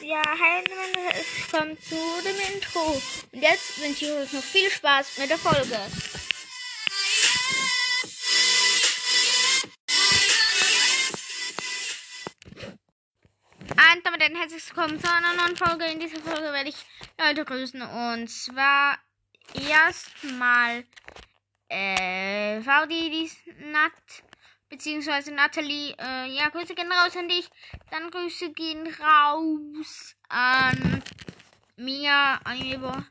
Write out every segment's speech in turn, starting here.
Ja, hi es kommt zu dem Intro. Und jetzt wünsche ich euch noch viel Spaß mit der Folge. Und damit ein herzliches Willkommen zu einer neuen Folge. In dieser Folge werde ich Leute grüßen. Und zwar erstmal äh, Faudi, die Nat, beziehungsweise Natalie. Äh, ja, Grüße gehen raus an dich. Dann Grüße gehen raus an Mia, Anime,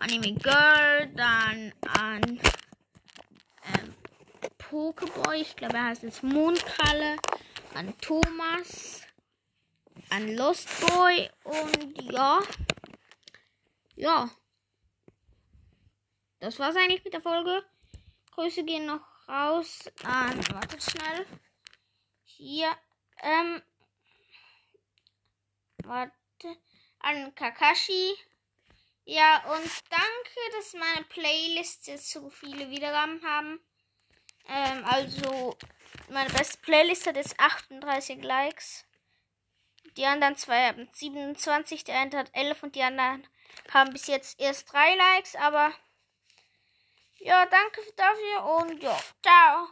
Anime Girl, dann an ähm, Pokeboy, ich glaube er heißt jetzt Mondkralle, an Thomas, an Lost Boy und ja, ja, das war's eigentlich mit der Folge. Grüße gehen noch raus an, warte schnell, hier, ähm, warte, an Kakashi. Ja, und danke, dass meine Playlist jetzt so viele Wiedergaben haben. Ähm, also, meine beste Playlist hat jetzt 38 Likes. Die anderen zwei haben 27, der eine hat 11 und die anderen haben bis jetzt erst 3 Likes, aber ja, danke dafür und ja, ciao.